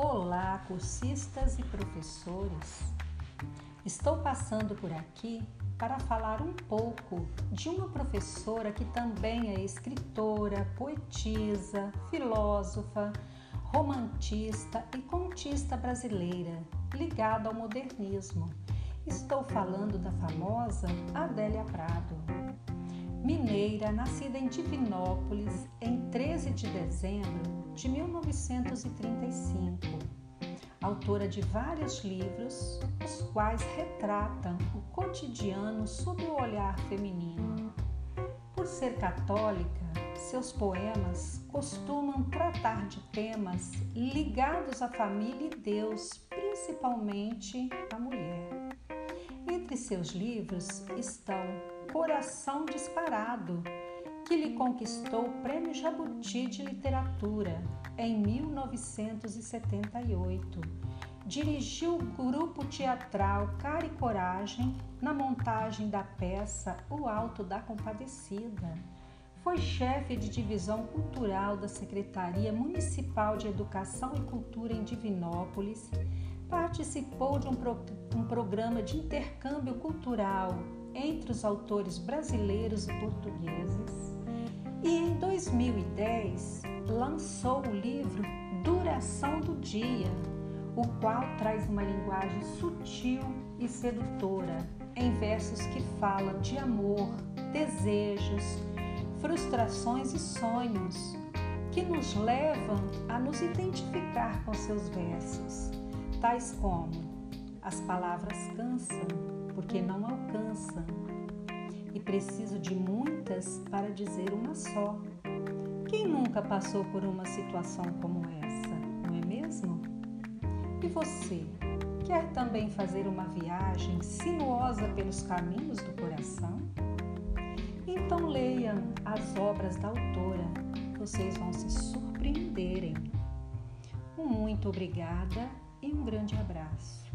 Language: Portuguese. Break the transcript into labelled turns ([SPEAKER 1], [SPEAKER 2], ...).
[SPEAKER 1] Olá, cursistas e professores! Estou passando por aqui para falar um pouco de uma professora que também é escritora, poetisa, filósofa, romantista e contista brasileira, ligada ao modernismo. Estou falando da famosa Adélia Prado. Mineira, nascida em Divinópolis em 13 de dezembro de 1935. Autora de vários livros, os quais retratam o cotidiano sob o olhar feminino. Por ser católica, seus poemas costumam tratar de temas ligados à família e Deus, principalmente a mulher. Entre seus livros estão Coração Disparado, que lhe conquistou o Prêmio Jabuti de Literatura em 1978. Dirigiu o grupo teatral Cara e Coragem na montagem da peça O Alto da Compadecida. Foi chefe de divisão cultural da Secretaria Municipal de Educação e Cultura em Divinópolis. Participou de um, pro, um programa de intercâmbio cultural entre os autores brasileiros e portugueses e em 2010 lançou o livro Duração do Dia, o qual traz uma linguagem sutil e sedutora em versos que falam de amor, desejos, frustrações e sonhos, que nos levam a nos identificar com seus versos, tais como as palavras cansam porque não alcançam e preciso de muitas para dizer uma só. Quem nunca passou por uma situação como essa, não é mesmo? E você, quer também fazer uma viagem sinuosa pelos caminhos do coração? Então leiam as obras da autora, vocês vão se surpreenderem. Um muito obrigada e um grande abraço.